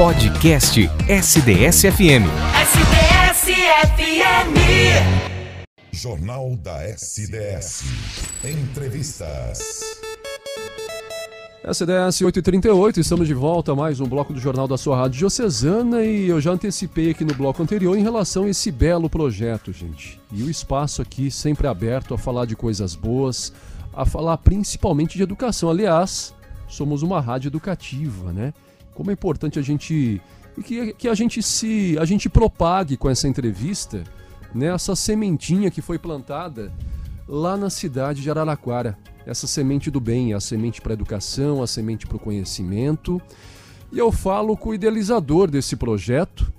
Podcast SDS-FM. SDS-FM. Jornal da SDS. Entrevistas. SDS 838, estamos de volta a mais um bloco do Jornal da sua Rádio Diocesana e eu já antecipei aqui no bloco anterior em relação a esse belo projeto, gente. E o espaço aqui sempre aberto a falar de coisas boas, a falar principalmente de educação. Aliás, somos uma rádio educativa, né? Como é importante a gente que, que a gente se a gente propague com essa entrevista, né, essa sementinha que foi plantada lá na cidade de Araraquara essa semente do bem, a semente para a educação, a semente para o conhecimento. E eu falo com o idealizador desse projeto,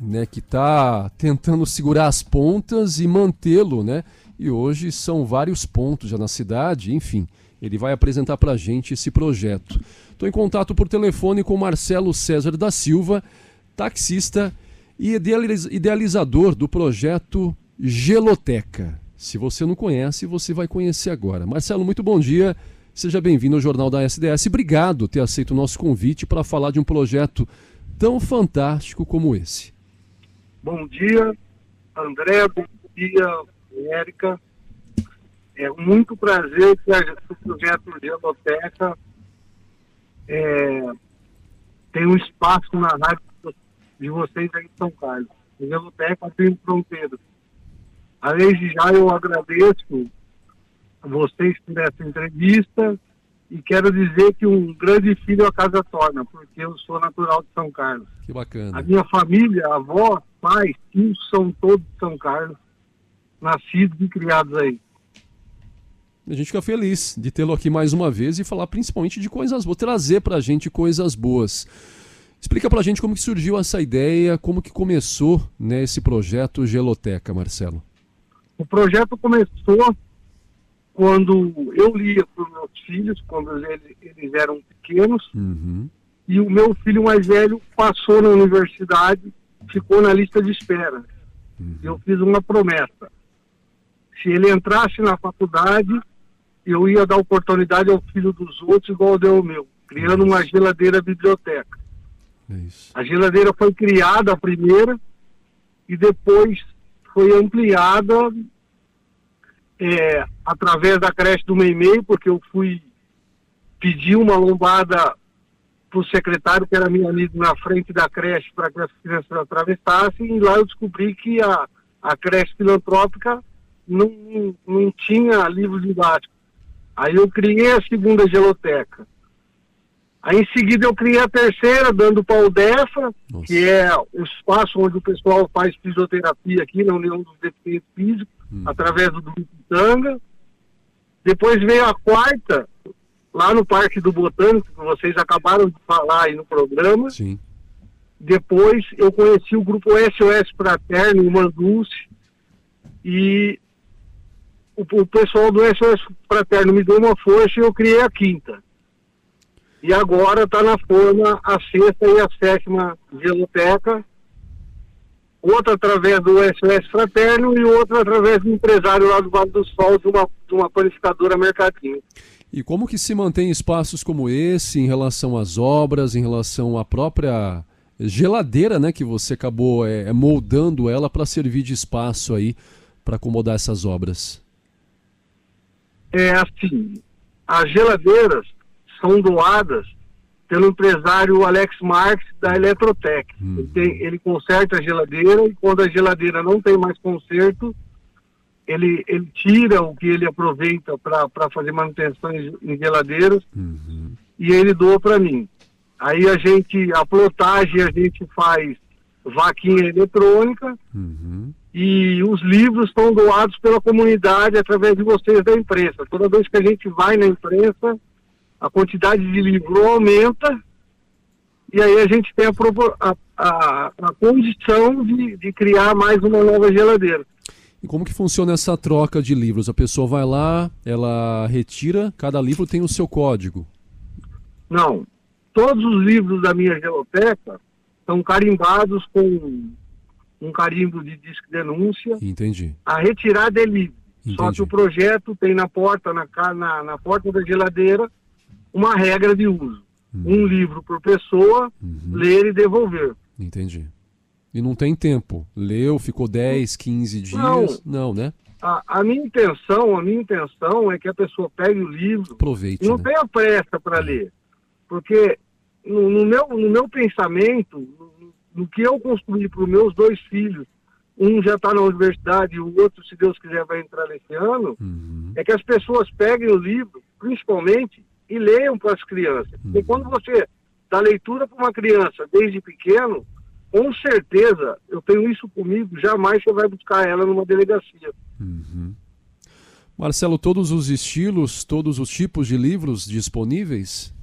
né, que está tentando segurar as pontas e mantê-lo, né? E hoje são vários pontos já na cidade, enfim, ele vai apresentar para a gente esse projeto. Estou em contato por telefone com Marcelo César da Silva, taxista e idealizador do projeto Geloteca. Se você não conhece, você vai conhecer agora. Marcelo, muito bom dia. Seja bem-vindo ao Jornal da SDS. Obrigado por ter aceito o nosso convite para falar de um projeto tão fantástico como esse. Bom dia, André. Bom dia, Érica. É muito prazer que o projeto Geoteca é, tem um espaço na rádio de vocês aí em São Carlos. O Geoteca tem fronteiras. Além de já, eu agradeço a vocês por essa entrevista e quero dizer que um grande filho a casa torna, porque eu sou natural de São Carlos. Que bacana. A minha família, avó, pais, tios são todos de São Carlos, nascidos e criados aí. A gente fica feliz de tê-lo aqui mais uma vez e falar principalmente de coisas boas, trazer para a gente coisas boas. Explica para a gente como que surgiu essa ideia, como que começou né, esse projeto Geloteca, Marcelo. O projeto começou quando eu lia para os meus filhos, quando eles, eles eram pequenos, uhum. e o meu filho mais velho passou na universidade, ficou na lista de espera. Uhum. Eu fiz uma promessa. Se ele entrasse na faculdade, eu ia dar oportunidade ao filho dos outros, igual deu ao meu, criando uma geladeira biblioteca. É isso. A geladeira foi criada a primeira, e depois foi ampliada é, através da creche do Meimei, porque eu fui pedir uma lombada para o secretário, que era meu amigo, na frente da creche, para que as crianças atravessassem, e lá eu descobri que a, a creche filantrópica não, não tinha livros didáticos. Aí eu criei a segunda geloteca. Aí em seguida eu criei a terceira, dando para o DEFA, Nossa. que é o espaço onde o pessoal faz fisioterapia aqui na União dos Deficientes Físicos, Hum. através do Grupo Tanga. Depois veio a quarta, lá no Parque do Botânico, que vocês acabaram de falar aí no programa. Sim. Depois eu conheci o grupo SOS Fraterno, em Manduce, e o, o pessoal do SOS Fraterno me deu uma força e eu criei a quinta. E agora está na forma a sexta e a sétima geloteca, outra através do SOS Fraterno e outra através do empresário lá do Vale do Sol, de uma, de uma panificadora Mercadinho. E como que se mantém espaços como esse em relação às obras, em relação à própria geladeira, né, que você acabou é, moldando ela para servir de espaço aí para acomodar essas obras? É assim, as geladeiras são doadas pelo empresário Alex Marques da Eletrotec. Hum. Ele, tem- ele conserta a geladeira e quando a geladeira não tem mais conserto, ele, ele tira o que ele aproveita para fazer manutenção em, em geladeiras Uhum. e ele doa para mim. Aí a gente, a plotagem a gente faz vaquinha eletrônica Uhum. e os livros são doados pela comunidade através de vocês da imprensa. Toda vez que a gente vai na imprensa, a quantidade de livro aumenta e aí a gente tem a, a, a- a condição de, de criar mais uma nova geladeira. E como que funciona essa troca de livros? A pessoa vai lá, ela retira, cada livro tem o seu código. Não, todos os livros da minha geloteca são carimbados com um carimbo de disque denúncia. Entendi. A retirada é livre. Só Entendi. que o projeto tem na porta, na, na, na porta da geladeira, uma regra de uso. Um livro por pessoa, Uhum. ler e devolver. Entendi. E não tem tempo. Leu, ficou 10, 15 dias. Não. Não, né? A, a minha intenção, a minha intenção é que a pessoa pegue o livro Aproveite. e não né? tenha pressa para ler. Porque no, no meu, no meu pensamento, no, no que eu construí para os meus dois filhos, um já está na universidade e o outro, se Deus quiser, vai entrar nesse ano, Uhum. é que as pessoas peguem o livro, principalmente, e leiam para as crianças. Porque quando você dá leitura para uma criança desde pequeno, com certeza, eu tenho isso comigo, jamais você vai buscar ela numa delegacia. Uhum. Marcelo, todos os estilos, todos os tipos de livros disponíveis?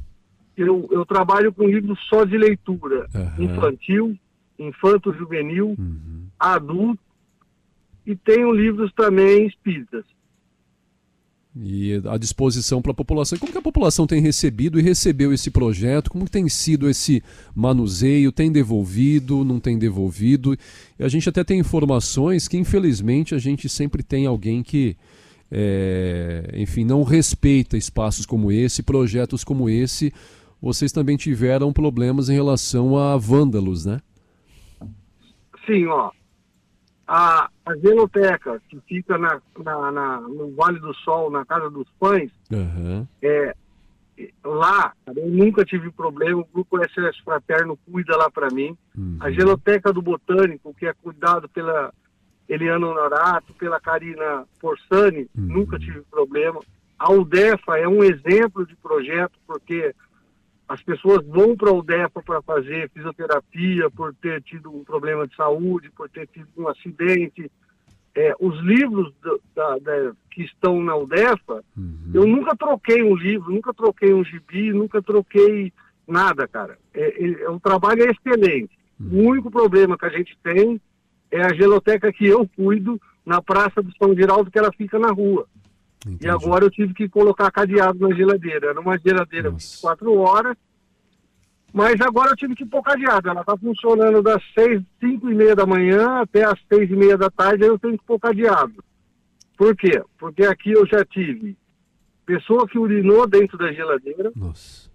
Eu, eu trabalho com livros só de leitura, Aham. infantil, infanto-juvenil, Uhum. adulto, e tenho livros também espíritas. E à disposição para a população. Como que a população tem recebido e recebeu esse projeto? Como tem sido esse manuseio? Tem devolvido, não tem devolvido? E a gente até tem informações que, infelizmente, a gente sempre tem alguém que, é, enfim, não respeita espaços como esse, projetos como esse. Vocês também tiveram problemas em relação a vândalos, né? Sim, ó. A, a Genoteca, que fica na, na- na- no Vale do Sol, na Casa dos Pães, Aham. é, lá eu nunca tive problema, o Grupo SS Fraterno cuida lá para mim. Uhum. A Genoteca do Botânico, que é cuidado pela Eliana Honorato, pela Karina Porsani, Uhum. nunca tive problema. A UDEFA é um exemplo de projeto, porque as pessoas vão para a UDEFA para fazer fisioterapia, por ter tido um problema de saúde, por ter tido um acidente. É, os livros do- da- da- que estão na UDEFA, Uhum. eu nunca troquei um livro, nunca troquei um gibi, nunca troquei nada, cara. É, é- é- o trabalho é excelente. O único problema que a gente tem é a geloteca que eu cuido na Praça do São Geraldo, que ela fica na rua. E Entendi. agora eu tive que colocar cadeado na geladeira. Era uma geladeira Nossa. 24 horas, mas agora eu tive que pôr cadeado. Ela está funcionando das 6, 5 e meia da manhã até as 6 e meia da tarde, aí eu tenho que pôr cadeado. Por quê? Porque aqui eu já tive pessoa que urinou dentro da geladeira. Nossa.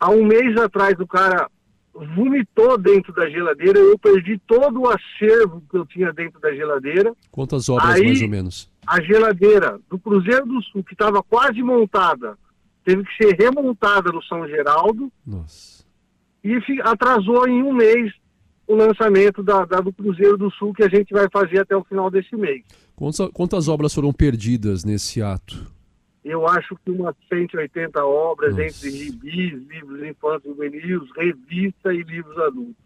Há um mês atrás o cara vomitou dentro da geladeira, eu perdi todo o acervo que eu tinha dentro da geladeira. Quantas obras, Aí- mais ou menos? A geladeira do Cruzeiro do Sul, que estava quase montada, teve que ser remontada no São Geraldo Nossa. e atrasou em um mês o lançamento da, da do Cruzeiro do Sul, que a gente vai fazer até o final desse mês. Quantas, quantas obras foram perdidas nesse ato? Eu acho que umas 180 obras Nossa. entre gibis, livros infantos juvenis, revista e livros adultos.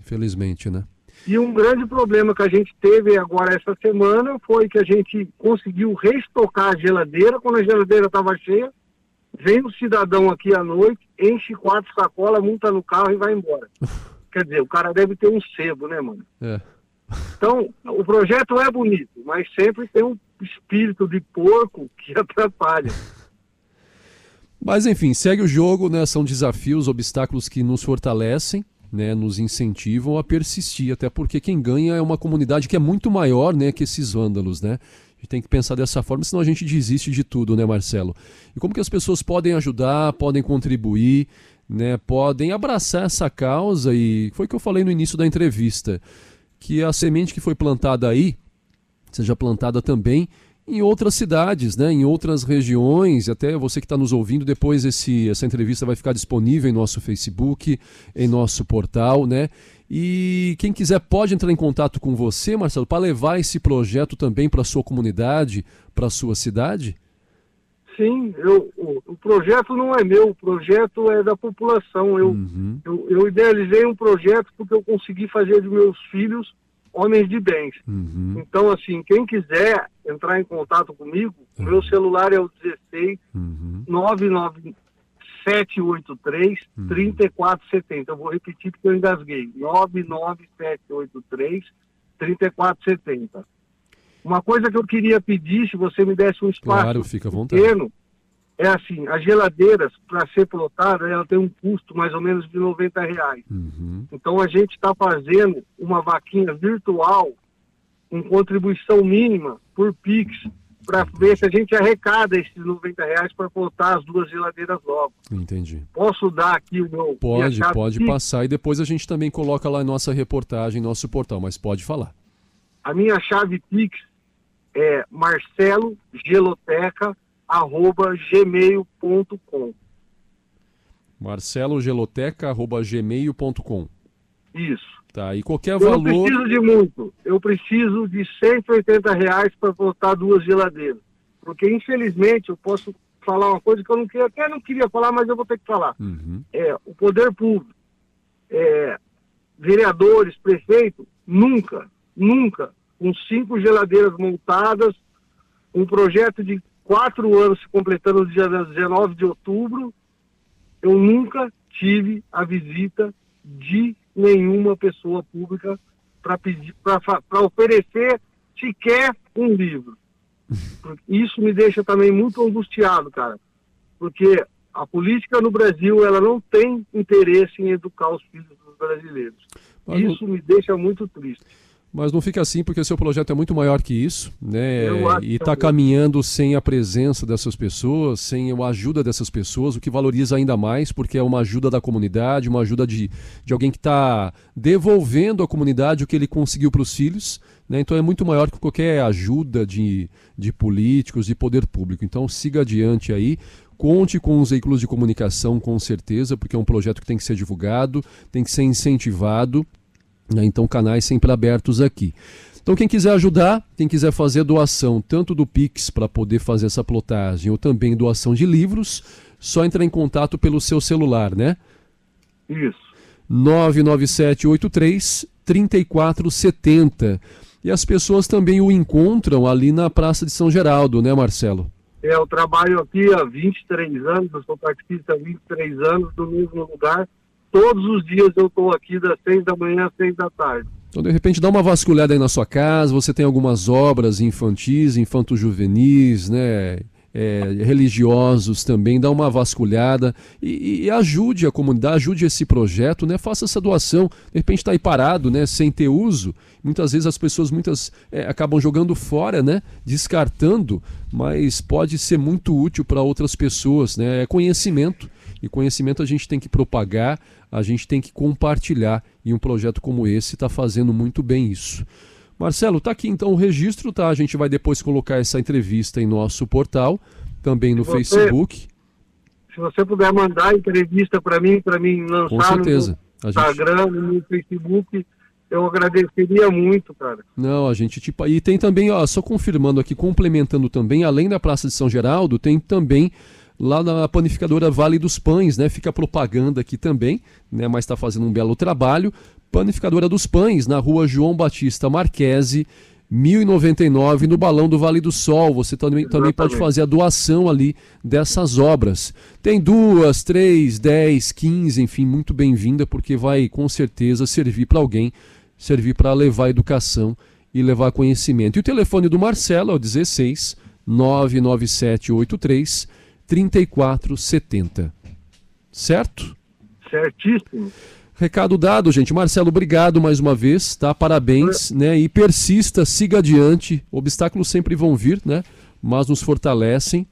Infelizmente, né? E um grande problema que a gente teve agora essa semana foi que a gente conseguiu reestocar a geladeira. Quando a geladeira estava cheia, vem o cidadão aqui à noite, enche quatro sacolas, monta no carro e vai embora. Quer dizer, o cara deve ter um sebo, né, mano? É. Então, o projeto é bonito, mas sempre tem um espírito de porco que atrapalha. Mas enfim, segue o jogo, né? São desafios, obstáculos que nos fortalecem, né? Nos incentivam a persistir, até porque quem ganha é uma comunidade que é muito maior, né? Que esses vândalos, né? A gente tem que pensar dessa forma, senão a gente desiste de tudo, né, Marcelo? E como que as pessoas podem ajudar, podem contribuir, né? Podem abraçar essa causa e foi o que eu falei no início da entrevista, que a semente que foi plantada aí seja plantada também em outras cidades, né, em outras regiões. Até você que está nos ouvindo, depois esse, essa entrevista vai ficar disponível em nosso Facebook, em nosso portal, né? E quem quiser pode entrar em contato com você, Marcelo, para levar esse projeto também para sua comunidade, para sua cidade. Sim, eu, o, o projeto não é meu, o projeto é da população. Eu, Uhum. eu, eu idealizei um projeto porque eu consegui fazer de meus filhos homens de bens. Uhum. Então, assim, quem quiser entrar em contato comigo, o meu celular é o 16 Uhum. 99783 3470. Eu vou repetir porque eu engasguei. 99783 3470. Uma coisa que eu queria pedir, se você me desse um espaço Claro, fica à vontade. pequeno, é assim, as geladeiras, para ser plotada, ela tem um custo mais ou menos de 90 reais. Uhum. Então a gente está fazendo uma vaquinha virtual com contribuição mínima por Pix para ver se a gente arrecada esses 90 reais para botar as duas geladeiras logo. Entendi. Posso dar aqui o meu. Pode, pode Pix? passar e depois a gente também coloca lá nossa reportagem, nosso portal, mas pode falar. A minha chave Pix é marcelogeloteca.gmail.com marcelogeloteca.gmail.com Isso. Tá, e qualquer eu valor... Eu preciso de muito. Eu preciso de 180 reais para botar duas geladeiras. Porque, infelizmente, eu posso falar uma coisa que eu não queria, até não queria falar, mas eu vou ter que falar. Uhum. É, o poder público, é, vereadores, prefeito, nunca, nunca, com cinco geladeiras montadas, um projeto de quatro anos se completando no dia 19 de outubro, eu nunca tive a visita de nenhuma pessoa pública para pedir, para oferecer sequer um livro. Isso me deixa também muito angustiado, cara, porque a política no Brasil ela não tem interesse em educar os filhos dos brasileiros. Mas Isso me deixa muito triste. Mas não fica assim porque o seu projeto é muito maior que isso, né? E está caminhando sem a presença dessas pessoas, sem a ajuda dessas pessoas, o que valoriza ainda mais, porque é uma ajuda da comunidade, uma ajuda de, de alguém que está devolvendo à comunidade o que ele conseguiu para os filhos. Né? Então é muito maior que qualquer ajuda de, de políticos, de poder público. Então siga adiante aí. Conte com os veículos de comunicação, com certeza, porque é um projeto que tem que ser divulgado, tem que ser incentivado. Né? Então, canais sempre abertos aqui. Então, quem quiser ajudar, quem quiser fazer doação, tanto do Pix para poder fazer essa plotagem, ou também doação de livros, só entrar em contato pelo seu celular, né? Isso. 99783 3470. E as pessoas também o encontram ali na Praça de São Geraldo, né, Marcelo? É, eu trabalho aqui há 23 anos, eu sou participante há 23 anos do mesmo lugar todos os dias eu estou aqui das seis da manhã às seis da tarde. Então, de repente, dá uma vasculhada aí na sua casa, você tem algumas obras infantis, infanto-juvenis, né? É, religiosos também, dá uma vasculhada e, e, ajude a comunidade, ajude esse projeto, né? Faça essa doação. De repente está aí parado, né? Sem ter uso. Muitas vezes as pessoas muitas é, acabam jogando fora, né? Descartando, mas pode ser muito útil para outras pessoas, né? É conhecimento. E conhecimento a gente tem que propagar, a gente tem que compartilhar. E um projeto como esse está fazendo muito bem isso. Marcelo, tá aqui então o registro, tá? A gente vai depois colocar essa entrevista em nosso portal, também no você, Facebook. Se você puder mandar a entrevista para mim, para mim lançar Com certeza. no Instagram, gente... no Facebook, eu agradeceria muito, cara. Não, a gente tipo e tem também, ó, só confirmando aqui, complementando também, além da Praça de São Geraldo, tem também lá na panificadora Vale dos Pães, né? Fica propaganda aqui também, né? Mas está fazendo um belo trabalho. Panificadora dos Pães, na rua João Batista Marquese, 1099, no Balão do Vale do Sol. Você também, também pode fazer a doação ali dessas obras. Tem duas, três, dez, quinze, enfim, muito bem-vinda, porque vai com certeza servir para alguém, servir para levar educação e levar conhecimento. E o telefone do Marcelo é o 16 99783 3470. Certo? Certíssimo. Recado dado, gente. Marcelo, obrigado mais uma vez, tá? Parabéns, né? E persista, siga adiante. Obstáculos sempre vão vir, né? Mas nos fortalecem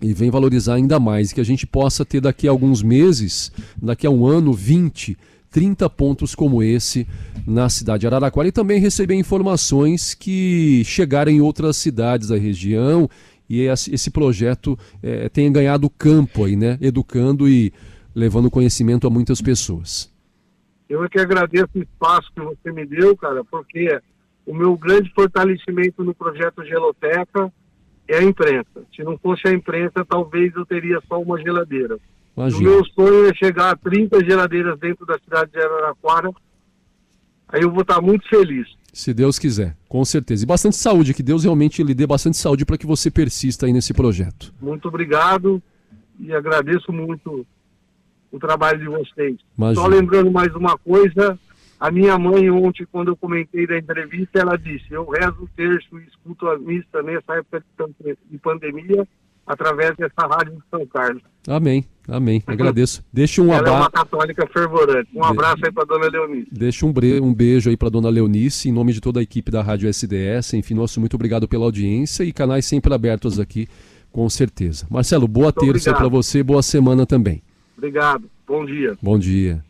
e vem valorizar ainda mais. Que a gente possa ter daqui a alguns meses, daqui a um ano, 20, 30 pontos como esse na cidade de Araraquara e também receber informações que chegarem em outras cidades da região e esse projeto é, tenha ganhado campo aí, né? Educando e levando conhecimento a muitas pessoas. Eu é que agradeço o espaço que você me deu, cara, porque o meu grande fortalecimento no projeto Geloteca é a imprensa. Se não fosse a imprensa, talvez eu teria só uma geladeira. Imagina. O meu sonho é chegar a 30 geladeiras dentro da cidade de Araraquara. Aí eu vou estar muito feliz. Se Deus quiser, com certeza. E bastante saúde, que Deus realmente lhe dê bastante saúde para que você persista aí nesse projeto. Muito obrigado e agradeço muito o trabalho de vocês. Imagina. Só lembrando mais uma coisa, a minha mãe ontem, quando eu comentei da entrevista, ela disse, eu rezo o terço e escuto a missa nessa época de pandemia, através dessa rádio de São Carlos. Amém. Amém. Agradeço. Deixa um Ela é uma abraço. católica fervorante. Um abraço aí para dona Leonice. Deixa um, bre- um beijo aí para dona Leonice, em nome de toda a equipe da Rádio SDS. Enfim, nosso muito obrigado pela audiência e canais sempre abertos aqui, com certeza. Marcelo, boa terça obrigado. para você, boa semana também. Obrigado. Bom dia. Bom dia.